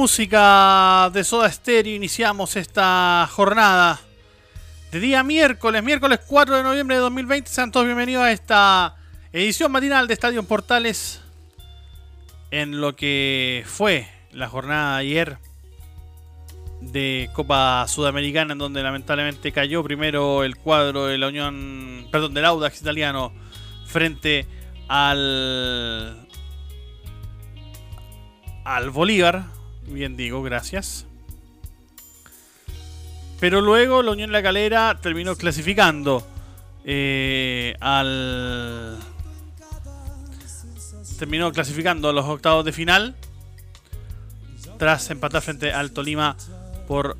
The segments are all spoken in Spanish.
Música de Soda Stereo iniciamos esta jornada de día miércoles, miércoles 4 de noviembre de 2020. Sean todos bienvenidos a esta edición matinal de Estadio Portales en lo que fue la jornada de ayer de Copa Sudamericana en donde lamentablemente cayó primero el cuadro de la Unión, perdón, del Audax italiano frente al al Bolívar bien digo, gracias. Pero luego la Unión La Calera terminó clasificando eh, al. Terminó clasificando a los octavos de final. Tras empatar frente al Tolima por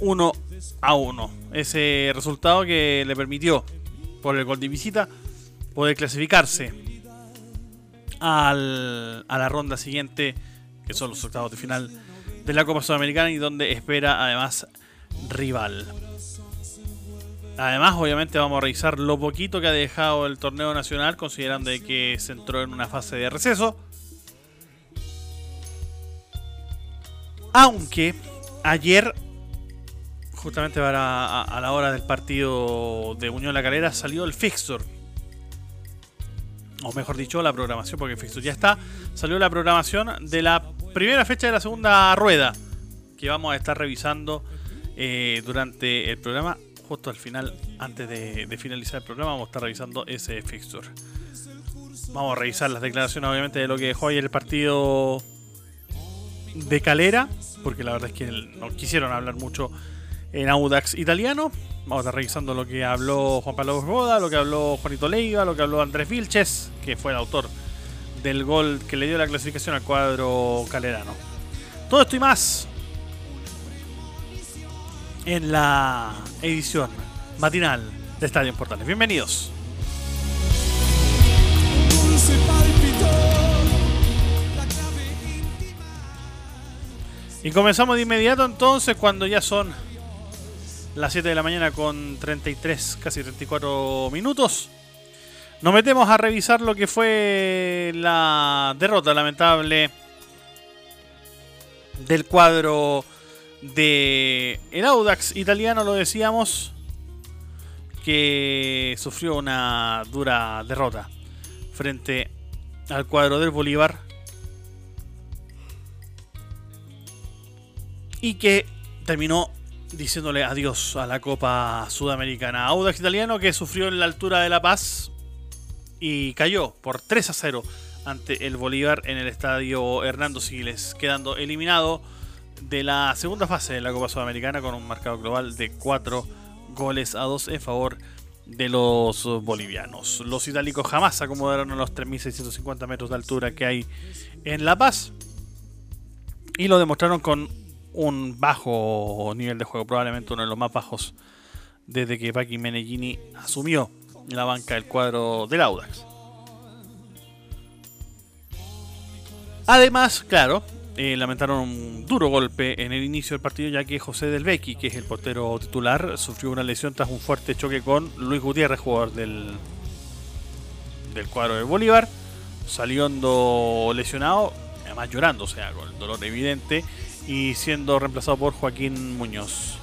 1 a 1. Ese resultado que le permitió, por el gol de visita, poder clasificarse al, a la ronda siguiente que son los octavos de final de la Copa Sudamericana y donde espera además rival. Además, obviamente vamos a revisar lo poquito que ha dejado el torneo nacional, considerando que se entró en una fase de receso. Aunque ayer, justamente para a, la hora del partido de Unión La Calera, salió el fixture o mejor dicho, la programación, porque el ya está, salió la programación de la primera fecha de la segunda rueda, que vamos a estar revisando eh, durante el programa. Justo al final, antes de, finalizar el programa, vamos a estar revisando ese fixture. Vamos a revisar las declaraciones, obviamente, de lo que dejó ayer el partido de Calera, porque la verdad es que no quisieron hablar mucho en Audax italiano. Vamos a estar revisando lo que habló Juan Pablo Boda, lo que habló Juanito Leiva, lo que habló Andrés Vilches, que fue el autor del gol que le dio la clasificación al cuadro calerano. Todo esto y más en la edición matinal de Estadio Portales. Bienvenidos. Y comenzamos de inmediato entonces cuando ya son las 7 de la mañana con 33, casi 34 minutos. Nos metemos a revisar lo que fue la derrota lamentable del cuadro de el Audax italiano, lo decíamos, que sufrió una dura derrota frente al cuadro del Bolívar y que terminó diciéndole adiós a la Copa Sudamericana. Audax Italiano que sufrió en la altura de La Paz y cayó por 3 a 0 ante el Bolívar en el estadio Hernando Siles, quedando eliminado de la segunda fase de la Copa Sudamericana con un marcado global de 4 goles a 2 en favor de los bolivianos. Los itálicos jamás acomodaron a los 3.650 metros de altura que hay en La Paz y lo demostraron con un bajo nivel de juego, probablemente uno de los más bajos desde que Paki Meneghini asumió la banca del cuadro del Audax. Además, claro, eh, lamentaron un duro golpe en el inicio del partido ya que José Del que es el portero titular, sufrió una lesión tras un fuerte choque con Luis Gutiérrez, jugador del, del cuadro del Bolívar, saliendo lesionado, además llorando, o sea, con el dolor evidente, y siendo reemplazado por Joaquín Muñoz.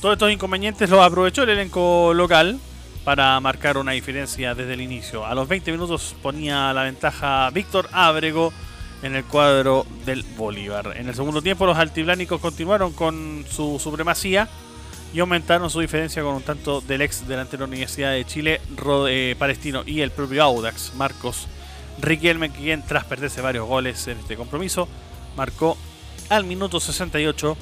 Todos estos inconvenientes los aprovechó el elenco local para marcar una diferencia desde el inicio. A los 20 minutos ponía la ventaja Víctor Ábrego en el cuadro del Bolívar. En el segundo tiempo los altiblánicos continuaron con su supremacía y aumentaron su diferencia con un tanto del ex delantero de Universidad de Chile, Rode, Palestino y el propio Audax, Marcos Riquelme, quien tras perderse varios goles en este compromiso, marcó al minuto 68,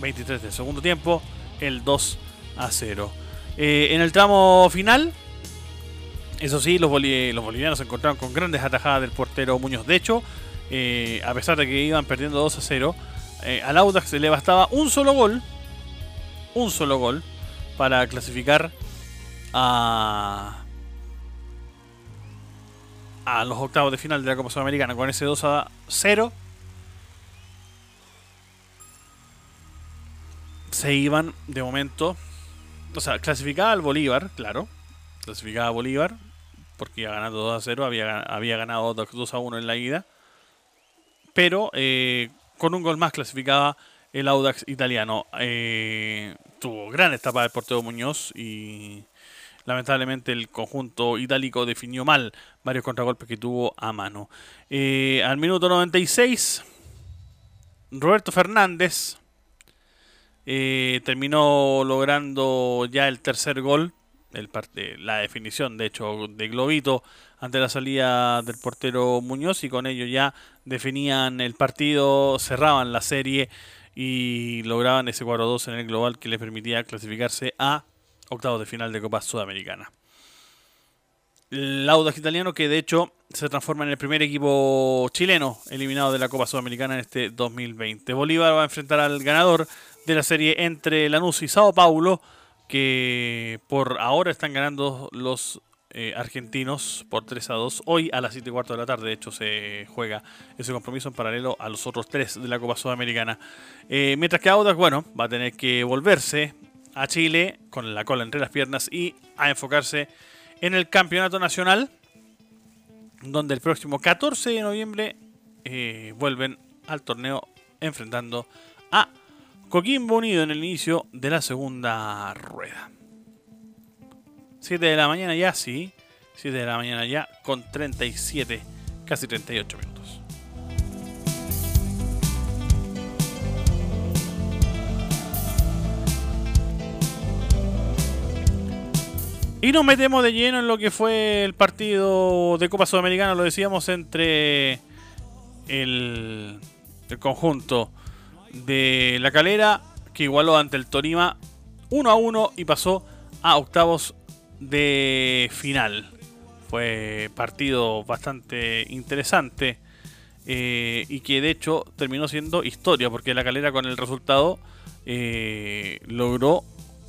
23 del segundo tiempo, el 2 a 0. Eh, en el tramo final, eso sí, los, bolivianos se encontraron con grandes atajadas del portero Muñoz. De hecho, eh, a pesar de que iban perdiendo 2 a 0, eh, al Audax le bastaba un solo gol, un solo gol, para clasificar a, a los octavos de final de la Copa Sudamericana con ese 2 a 0. Se iban de momento. O sea, clasificaba al Bolívar, claro. Clasificaba a Bolívar. Porque iba ganando 2 a 0. Había, había ganado 2 a 1 en la ida. Pero eh, con un gol más clasificaba el Audax italiano. Eh, tuvo gran etapa del portero Muñoz y Lamentablemente el conjunto itálico definió mal varios contragolpes que tuvo a mano. Eh, al minuto 96, Roberto Fernández eh, terminó logrando ya el tercer gol, el la definición de hecho de Globito ante la salida del portero Muñoz y con ello ya definían el partido, cerraban la serie y lograban ese 4-2 en el global que les permitía clasificarse a octavos de final de Copa Sudamericana. El Audax italiano que de hecho se transforma en el primer equipo chileno eliminado de la Copa Sudamericana en este 2020. Bolívar va a enfrentar al ganador de la serie entre Lanús y Sao Paulo, que por ahora están ganando los eh, argentinos por 3 a 2. Hoy a las 7 y cuarto de la tarde, de hecho, se juega ese compromiso en paralelo a los otros tres de la Copa Sudamericana. Eh, mientras que Audax, bueno, va a tener que volverse a Chile con la cola entre las piernas y a enfocarse en el campeonato nacional, donde el próximo 14 de noviembre eh, vuelven al torneo enfrentando a Coquimbo Unido en el inicio de la segunda rueda. 7 de la mañana ya, sí. 7 de la mañana ya con 37, casi 38 minutos. Y nos metemos de lleno en lo que fue el partido de Copa Sudamericana, lo decíamos, entre el, conjunto de La Calera, que igualó ante el Torima 1 a 1 y pasó a octavos de final. Fue partido bastante interesante eh, y que de hecho terminó siendo historia, porque La Calera con el resultado eh, logró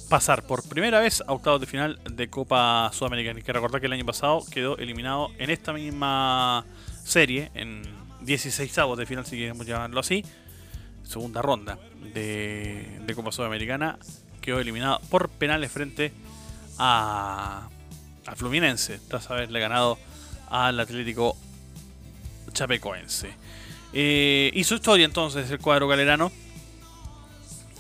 pasar por primera vez a octavos de final de Copa Sudamericana. Hay que recordar que el año pasado quedó eliminado en esta misma serie, en 16 avos de final, si queremos llamarlo así, segunda ronda de, Copa Sudamericana, quedó eliminado por penales frente a, Fluminense, tras haberle ganado al Atlético Chapecoense. Eh, su historia entonces el cuadro galerano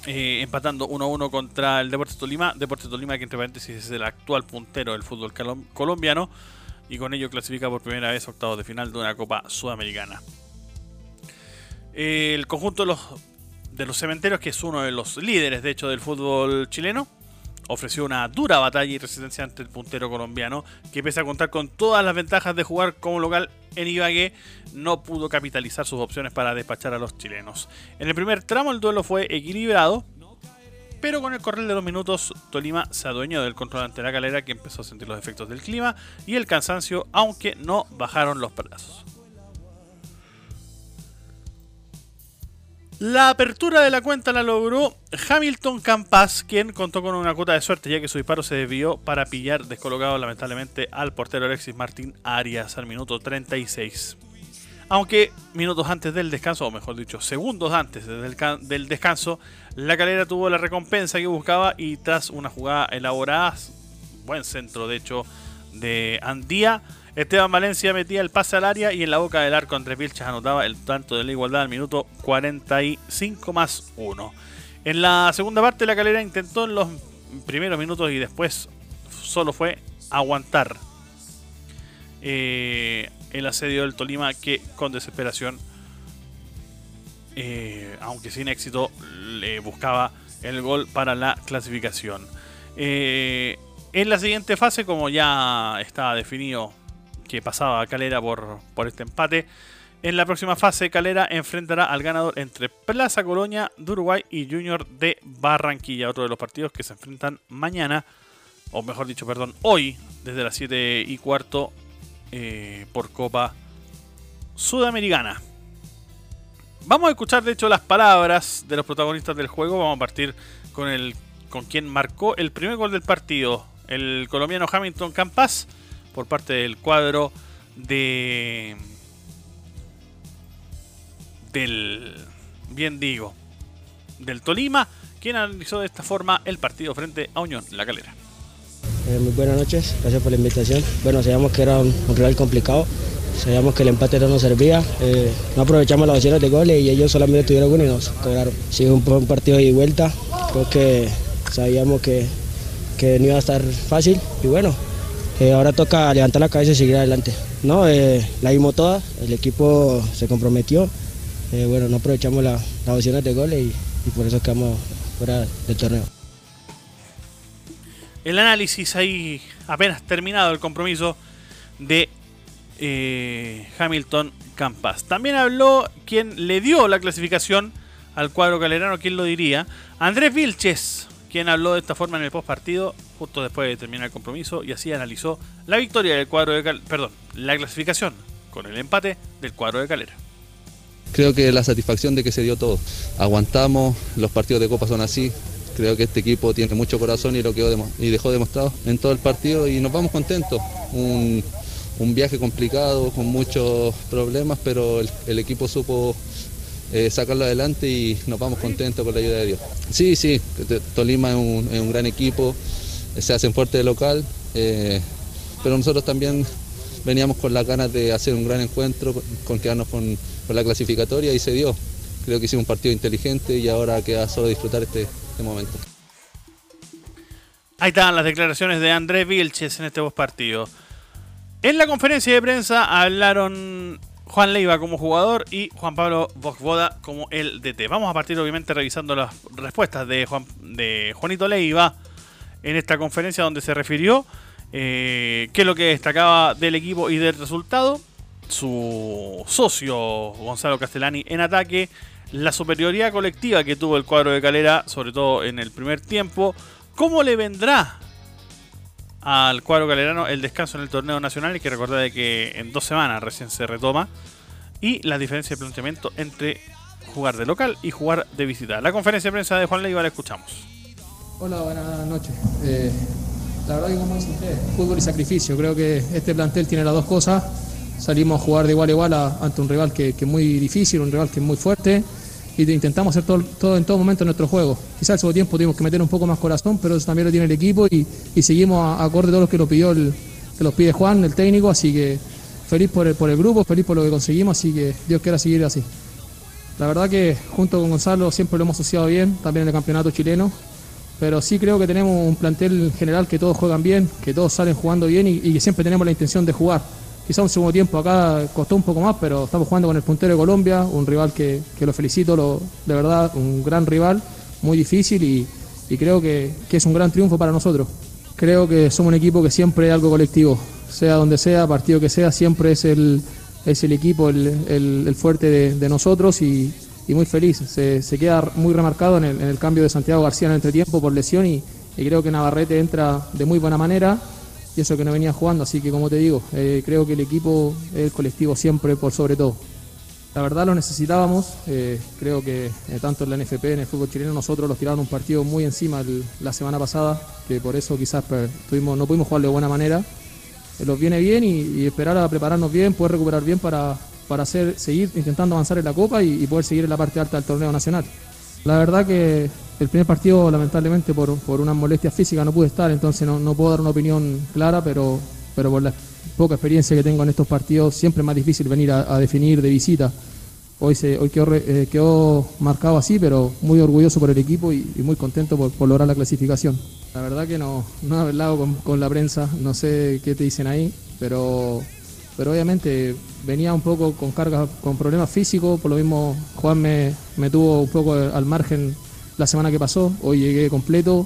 eh, empatando 1-1 contra el Deportes Tolima. Deportes Tolima, que entre paréntesis es el actual puntero del fútbol colombiano. Y con ello clasifica por primera vez octavos de final de una Copa Sudamericana. El conjunto de los, de los cementeros, que es uno de los líderes, de hecho, del fútbol chileno, ofreció una dura batalla y resistencia ante el puntero colombiano, que pese a contar con todas las ventajas de jugar como local en Ibagué, no pudo capitalizar sus opciones para despachar a los chilenos. En el primer tramo el duelo fue equilibrado, pero con el correr de los minutos Tolima se adueñó del control ante la galera que empezó a sentir los efectos del clima y el cansancio, aunque no bajaron los brazos. La apertura de la cuenta la logró Hamilton Campas, quien contó con una cuota de suerte ya que su disparo se desvió para pillar descolocado lamentablemente al portero Alexis Martín Arias al minuto 36. Aunque minutos antes del descanso, o mejor dicho, segundos antes del, descanso, la calera tuvo la recompensa que buscaba y tras una jugada elaborada, buen centro de hecho de Andía, Esteban Valencia metía el pase al área y en la boca del arco Andrés Vilches anotaba el tanto de la igualdad al minuto 45 más 1. En la segunda parte la calera intentó en los primeros minutos y después solo fue aguantar eh, el asedio del Tolima que con desesperación, eh, aunque sin éxito, le buscaba el gol para la clasificación. Eh, en la siguiente fase, como ya estaba definido que pasaba a Calera por, por este empate. En la próxima fase, Calera enfrentará al ganador entre Plaza Colonia de Uruguay y Junior de Barranquilla, otro de los partidos que se enfrentan mañana, o mejor dicho, perdón, hoy, desde las 7 y cuarto, eh, por Copa Sudamericana. Vamos a escuchar, de hecho, las palabras de los protagonistas del juego. Vamos a partir con el con quien marcó el primer gol del partido, el colombiano Hamilton Campas, por parte del cuadro de del, bien digo, del Tolima, quien analizó de esta forma el partido frente a Unión La Calera. Eh, muy buenas noches, gracias por la invitación. Bueno, sabíamos que era un, rival complicado, sabíamos que el empate no nos servía, eh, no aprovechamos las opciones de goles y ellos solamente tuvieron uno y nos cobraron. Sí, un, un partido de vuelta, creo que sabíamos que, que no iba a estar fácil y bueno, eh, ahora toca levantar la cabeza y seguir adelante. No, la dimos toda, el equipo se comprometió, eh, bueno, no aprovechamos las opciones de goles y, por eso quedamos fuera del torneo. El análisis ahí apenas terminado el compromiso de eh, Hamilton Campas. También habló quien le dio la clasificación al cuadro calerano, ¿quién lo diría? Andrés Vilches, quien habló de esta forma en el post partido, justo después de terminar el compromiso, y así analizó la victoria del cuadro de perdón, la clasificación con el empate del cuadro de Calera creo que la satisfacción de que se dio todo. Aguantamos, los partidos de Copa son así. Creo que este equipo tiene mucho corazón y lo quedó y dejó demostrado en todo el partido y nos vamos contentos. Un, viaje complicado, con muchos problemas, pero el, equipo supo eh, sacarlo adelante y nos vamos contentos con la ayuda de Dios. Sí, sí, Tolima es un, gran equipo, se hacen fuerte de local, eh, pero nosotros también veníamos con las ganas de hacer un gran encuentro, con quedarnos con la clasificatoria y se dio. Creo que hicimos un partido inteligente y ahora queda solo disfrutar este, este momento. Ahí están las declaraciones de Andrés Vilches en este partido. En la conferencia de prensa hablaron Juan Leiva como jugador y Juan Pablo Vosvoda como el DT. Vamos a partir obviamente revisando las respuestas de, Juan, de Juanito Leiva en esta conferencia donde se refirió eh, qué es lo que destacaba del equipo y del resultado. Su socio Gonzalo Castellani en ataque, la superioridad colectiva que tuvo el cuadro de Calera, sobre todo en el primer tiempo, cómo le vendrá al cuadro calerano el descanso en el torneo nacional, y que recordar de que en dos semanas recién se retoma, y la diferencia de planteamiento entre jugar de local y jugar de visita. La conferencia de prensa de Juan Leiva la escuchamos. Hola, buenas noches. Eh, la verdad que como dice usted, fútbol y sacrificio. Creo que este plantel tiene las dos cosas salimos a jugar de igual a igual ante un rival que, es muy difícil, un rival que es muy fuerte y intentamos hacer todo, en todo momento nuestro juego. Quizás al segundo tiempo tuvimos que meter un poco más corazón, pero eso también lo tiene el equipo y, seguimos acorde a todo lo que lo pidió el, que los pide Juan, el técnico, así que feliz por el, por el grupo, feliz por lo que conseguimos, así que Dios quiera seguir así. La verdad que junto con Gonzalo siempre lo hemos asociado bien, también en el campeonato chileno, pero sí creo que tenemos un plantel general que todos juegan bien, que todos salen jugando bien y, y que siempre tenemos la intención de jugar. Quizá un segundo tiempo acá costó un poco más, pero estamos jugando con el puntero de Colombia, un rival que, lo felicito, lo, de verdad, un gran rival, muy difícil y, creo que, es un gran triunfo para nosotros. Creo que somos un equipo que siempre es algo colectivo, sea donde sea, partido que sea, siempre es el, es el equipo el, fuerte de, nosotros y, muy feliz. Se, queda muy remarcado en el, cambio de Santiago García en el entretiempo por lesión y creo que Navarrete entra de muy buena manera y eso que no venía jugando, así que como te digo, eh, creo que el equipo es el colectivo siempre por sobre todo. La verdad lo necesitábamos, eh, creo que eh, tanto en la NFP, en el fútbol chileno, nosotros los tiraron un partido muy encima la semana pasada, que por eso quizás pues, tuvimos, no pudimos jugar de buena manera. los viene bien y, esperar a prepararnos bien, poder recuperar bien para, para hacer, seguir intentando avanzar en la Copa y poder seguir en la parte alta del torneo nacional. La verdad que el primer partido, lamentablemente, por, por una molestia física no pude estar, entonces no, puedo dar una opinión clara, pero, pero por la poca experiencia que tengo en estos partidos, siempre es más difícil venir a, definir de visita. Hoy, se, hoy quedó, eh, quedó, marcado así, pero muy orgulloso por el equipo y, muy contento por, lograr la clasificación. La verdad que no, no he hablado con, con la prensa, no sé qué te dicen ahí, pero pero obviamente venía un poco con cargas, con problemas físicos, por lo mismo Juan me, tuvo un poco al margen la semana que pasó, hoy llegué completo,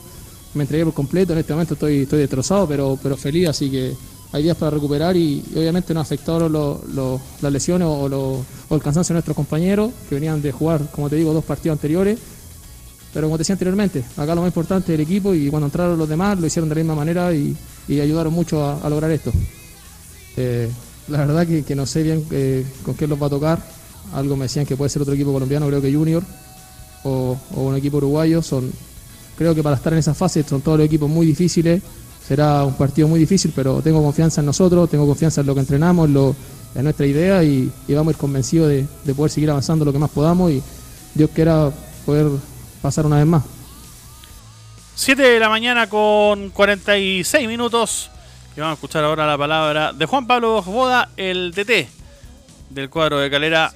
me entregué por completo, en este momento estoy, estoy destrozado, pero, pero feliz, así que hay días para recuperar y, obviamente nos afectaron las lesiones o, el cansancio de nuestros compañeros que venían de jugar, como te digo, dos partidos anteriores. Pero como te decía anteriormente, acá lo más importante es el equipo y cuando entraron los demás lo hicieron de la misma manera y, ayudaron mucho a, lograr esto. Eh, la verdad que, no sé bien eh, con qué los va a tocar. Algo me decían que puede ser otro equipo colombiano, creo que Junior o, un equipo uruguayo. Son, creo que para estar en esa fase son todos los equipos muy difíciles será un partido muy difícil, pero tengo confianza en nosotros, tengo confianza en lo que entrenamos, en, nuestra idea y, vamos a ir convencidos de, poder seguir avanzando lo que más podamos y Dios quiera poder pasar una vez más. 7 de la mañana con 46 minutos y vamos a escuchar ahora la palabra de Juan Pablo Boda, el DT del cuadro de Calera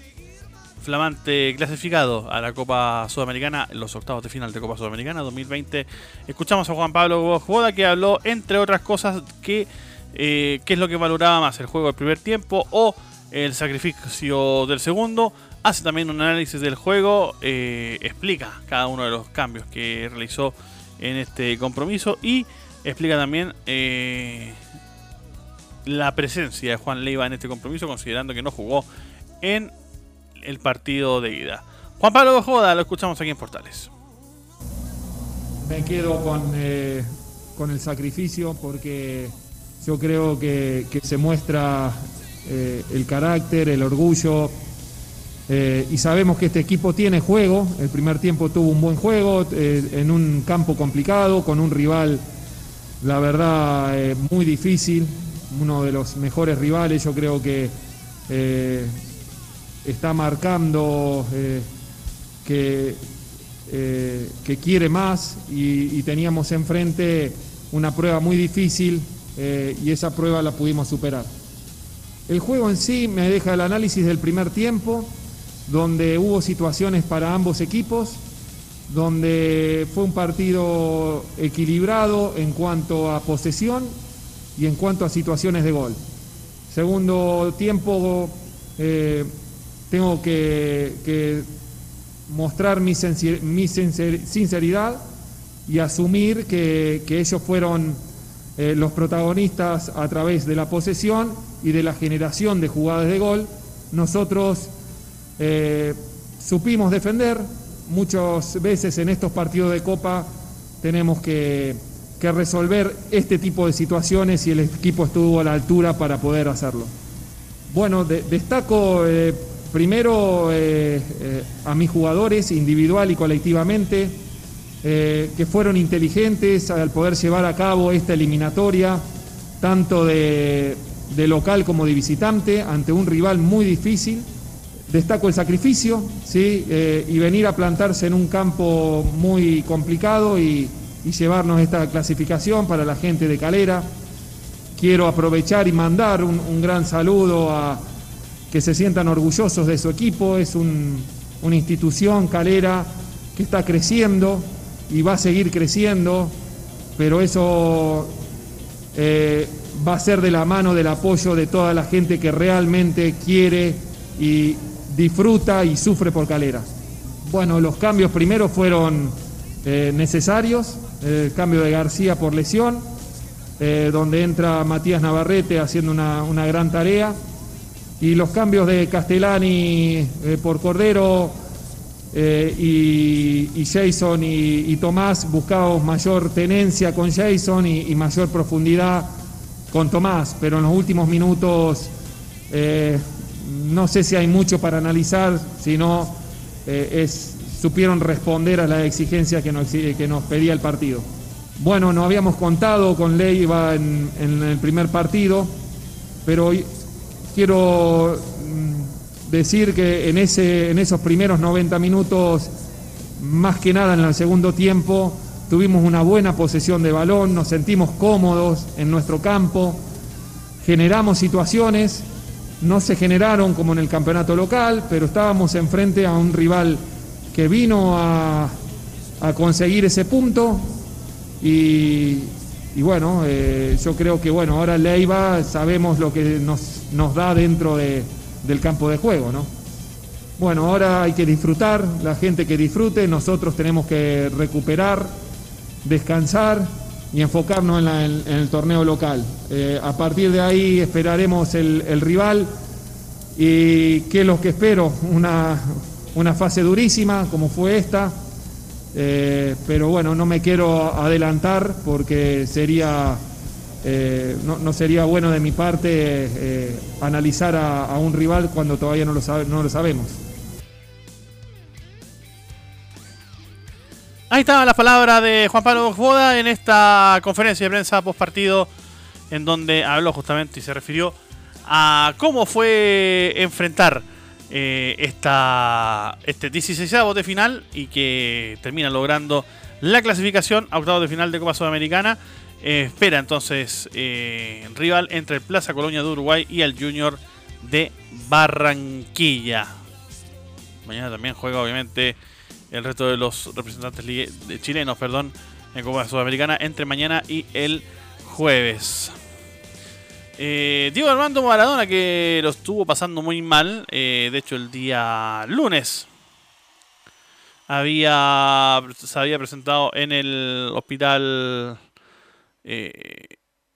flamante clasificado a la Copa Sudamericana, los octavos de final de Copa Sudamericana 2020. Escuchamos a Juan Pablo Boda que habló, entre otras cosas, que eh, qué es lo que valoraba más, el juego del primer tiempo o el sacrificio del segundo. Hace también un análisis del juego, eh, explica cada uno de los cambios que realizó en este compromiso y explica también eh, la presencia de Juan Leiva en este compromiso, considerando que no jugó en el partido de ida. Juan Pablo Joda, lo escuchamos aquí en Portales. Me quedo con, eh, con el sacrificio porque yo creo que, se muestra eh, el carácter, el orgullo. Eh, y sabemos que este equipo tiene juego. El primer tiempo tuvo un buen juego en un campo complicado, con un rival, la verdad, muy difícil. Uno de los mejores rivales. Yo creo que está marcando eh, que, eh, que, quiere más y, teníamos enfrente una prueba muy difícil eh, y esa prueba la pudimos superar. El juego en sí me deja el análisis del primer tiempo, donde hubo situaciones para ambos equipos, donde fue un partido equilibrado en cuanto a posesión y en cuanto a situaciones de gol. Segundo tiempo, tengo que, mostrar mi, sinceridad y asumir que, ellos fueron eh, los protagonistas a través de la posesión y de la generación de jugadas de gol. Nosotros eh, supimos defender, muchas veces en estos partidos de Copa tenemos que, resolver este tipo de situaciones y el equipo estuvo a la altura para poder hacerlo. Bueno, destaco eh, Primero eh, eh, a mis jugadores individual y colectivamente, eh, que fueron inteligentes al poder llevar a cabo esta eliminatoria, tanto de, local como de visitante, ante un rival muy difícil. Destaco el sacrificio ¿sí? y venir a plantarse en un campo muy complicado y, llevarnos esta clasificación para la gente de Calera. Quiero aprovechar y mandar un gran saludo a, que se sientan orgullosos de su equipo, es una institución calera que está creciendo y va a seguir creciendo, pero eso eh, va a ser de la mano del apoyo de toda la gente que realmente quiere y disfruta y sufre por calera. Bueno, los cambios primero fueron eh, necesarios, el cambio de García por lesión, eh, donde entra Matías Navarrete haciendo una, una gran tarea y los cambios de Castellani eh, por Cordero eh, y, Jason y, Tomás buscamos mayor tenencia con Jason y, mayor profundidad con Tomás, pero en los últimos minutos eh, no sé si hay mucho para analizar, sino es, supieron responder a las exigencias que nos, que nos pedía el partido. Bueno, no habíamos contado con Leiva en, en el primer partido, pero quiero mm, decir que en, ese, en esos primeros 90 minutos, más que nada en el segundo tiempo, tuvimos una buena posesión de balón, nos sentimos cómodos en nuestro campo, generamos situaciones, no se generaron como en el campeonato local, pero estábamos enfrente a un rival que vino a, conseguir ese punto y, bueno, eh, yo creo que bueno, ahora Leiva sabemos lo que nos nos da dentro del campo de juego, ¿no? Bueno, ahora hay que disfrutar, la gente que disfrute, nosotros tenemos que recuperar, descansar y enfocarnos en, el torneo local. Eh, a partir de ahí esperaremos el, rival y qué es lo que espero, una, una fase durísima como fue esta, eh, pero bueno, no me quiero adelantar porque sería, eh, no, sería bueno de mi parte analizar a, un rival cuando todavía no lo, sabemos. Ahí estaban las palabras de Juan Pablo Boda en esta conferencia de prensa post partido, en donde habló justamente y se refirió a cómo fue enfrentar eh, esta, este 16 de final y que termina logrando la clasificación a octavos de final de Copa Sudamericana. Eh, espera entonces eh, rival entre el Plaza Colonia de Uruguay y el Junior de Barranquilla. Mañana también juega obviamente el resto de los representantes de chilenos perdón, en Copa Sudamericana entre mañana y el jueves. Eh, Diego Armando Maradona que lo estuvo pasando muy mal, eh, de hecho el día lunes. Había, se había presentado en el hospital, eh,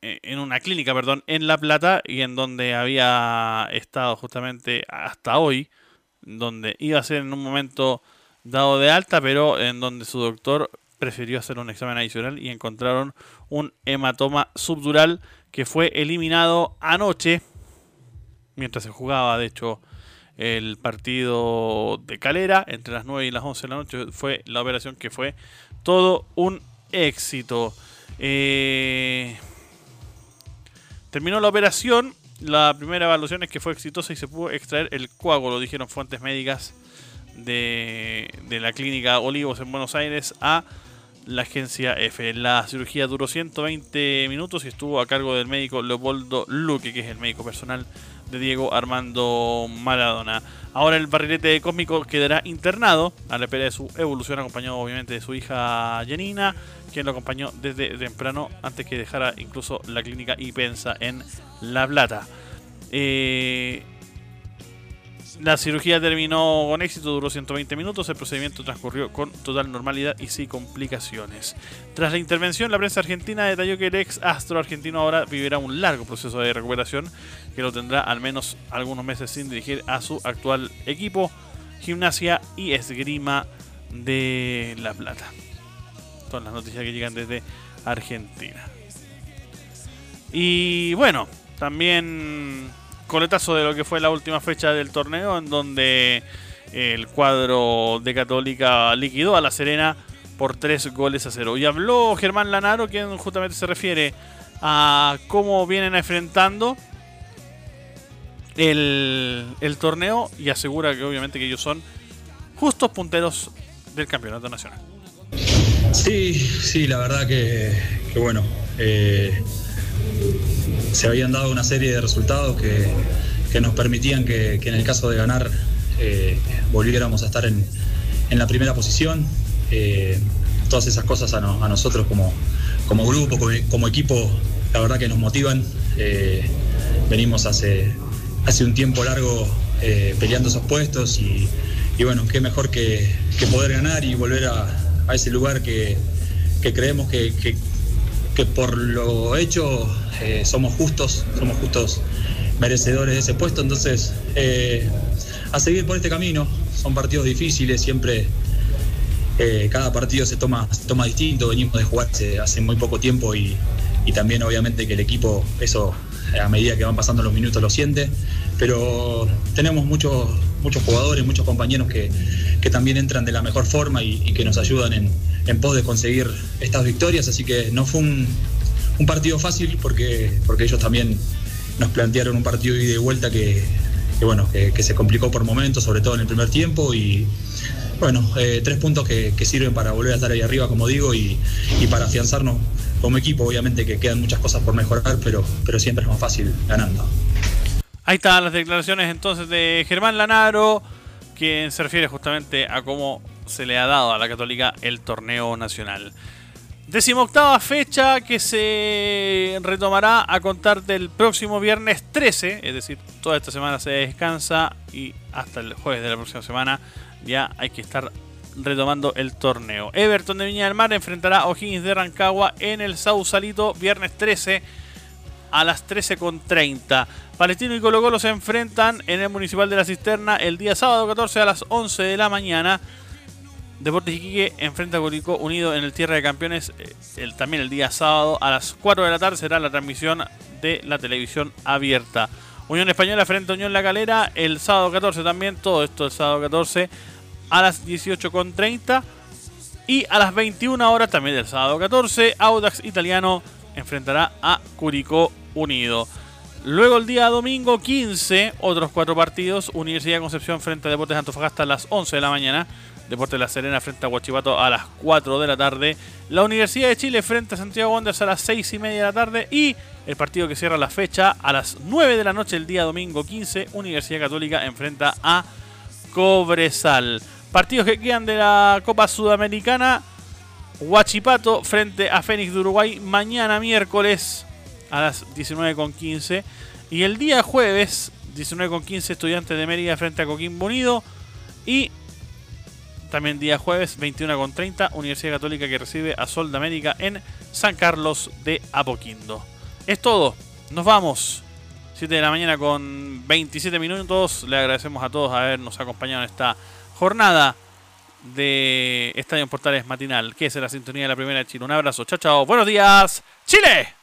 en una clínica, perdón, en La Plata y en donde había estado justamente hasta hoy, donde iba a ser en un momento dado de alta, pero en donde su doctor prefirió hacer un examen adicional y encontraron un hematoma subdural que fue eliminado anoche, mientras se jugaba, de hecho, el partido de Calera, entre las 9 y las 11 de la noche, fue la operación que fue todo un éxito. Eh, terminó la operación, la primera evaluación es que fue exitosa y se pudo extraer el coágulo, dijeron fuentes médicas de, la clínica Olivos en Buenos Aires a la agencia F. La cirugía duró 120 minutos y estuvo a cargo del médico Leopoldo Luque, que es el médico personal de Diego Armando Maradona. Ahora el barrilete cósmico quedará internado a la espera de su evolución, acompañado obviamente de su hija Janina, quien lo acompañó desde temprano antes que dejara incluso la clínica y pensa en La Plata. Eh, la cirugía terminó con éxito, duró 120 minutos, el procedimiento transcurrió con total normalidad y sin complicaciones. Tras la intervención, la prensa argentina detalló que el ex astro argentino ahora vivirá un largo proceso de recuperación que lo tendrá al menos algunos meses sin dirigir a su actual equipo, Gimnasia y Esgrima de La Plata. Son las noticias que llegan desde Argentina. Y bueno, también coletazo de lo que fue la última fecha del torneo, en donde el cuadro de Católica liquidó a La Serena por tres goles a cero. Y habló Germán Lanaro, quien justamente se refiere a cómo vienen enfrentando el, torneo y asegura que obviamente que ellos son justos punteros del campeonato nacional. Sí, sí, la verdad que, bueno. Eh, se habían dado una serie de resultados que, nos permitían que, en el caso de ganar eh, volviéramos a estar en, la primera posición. Eh, todas esas cosas a, nosotros como, como grupo, como, equipo, la verdad que nos motivan. Eh, venimos hace, hace un tiempo largo peleando esos puestos y, bueno, qué mejor que, poder ganar y volver a, ese lugar que, creemos que, que por lo hecho eh, somos justos, somos justos merecedores de ese puesto, entonces eh, a seguir por este camino, son partidos difíciles, siempre eh, cada partido se toma, toma distinto, venimos de jugar hace, muy poco tiempo y, también obviamente que el equipo eso a medida que van pasando los minutos lo siente, pero tenemos muchos, muchos jugadores, muchos compañeros que, también entran de la mejor forma y, y que nos ayudan en, en pos de conseguir estas victorias, así que no fue un, partido fácil porque, porque ellos también nos plantearon un partido y de vuelta que, bueno, que, se complicó por momentos, sobre todo en el primer tiempo y bueno, eh, tres puntos que, sirven para volver a estar ahí arriba, como digo, y, para afianzarnos como equipo, obviamente que quedan muchas cosas por mejorar, pero, pero siempre es más fácil ganando. Ahí están las declaraciones entonces de Germán Lanaro, quien se refiere justamente a cómo se le ha dado a la Católica el torneo nacional. Decimoctava fecha que se retomará a contar del próximo viernes 13, es decir, toda esta semana se descansa y hasta el jueves de la próxima semana ya hay que estar retomando el torneo. Everton de Viña del Mar enfrentará a O'Higgins de Rancagua en el Sausalito viernes 13 a las 13.30. Palestino y Colo Colo se enfrentan en el Municipal de la Cisterna el día sábado 14 a las 11 de la mañana. Deportes Iquique enfrenta a Curicó Unido en el Tierra de Campeones eh, también el día sábado a las 4 de la tarde será la transmisión de la televisión abierta. Unión Española frente a Unión La Calera el sábado 14 también, todo esto el sábado 14 a las 18.30 y a las 21 horas también del sábado 14 Audax Italiano enfrentará a Curicó Unido. Luego el día domingo 15, otros cuatro partidos. Universidad de Concepción frente a Deportes Antofagasta a las 11 de la mañana. Deportes La Serena frente a Huachipato a las 4 de la tarde. La Universidad de Chile frente a Santiago Wanderers a las 6 y media de la tarde. Y el partido que cierra la fecha a las 9 de la noche el día domingo 15. Universidad Católica enfrenta a Cobresal. Partidos que quedan de la Copa Sudamericana. Huachipato frente a Fénix de Uruguay mañana miércoles a las 19.15. Y el día jueves, 19.15, Estudiantes de Mérida frente a Coquimbo Unido. Y también día jueves, 21.30, Universidad Católica que recibe a Sol de América en San Carlos de Apoquindo. Es todo, nos vamos. 7 de la mañana con 27 minutos. Le agradecemos a todos habernos acompañado en esta jornada de Estadio Portales Matinal, que es la sintonía de la primera de Chile. Un abrazo, chao, chao. Buenos días, Chile.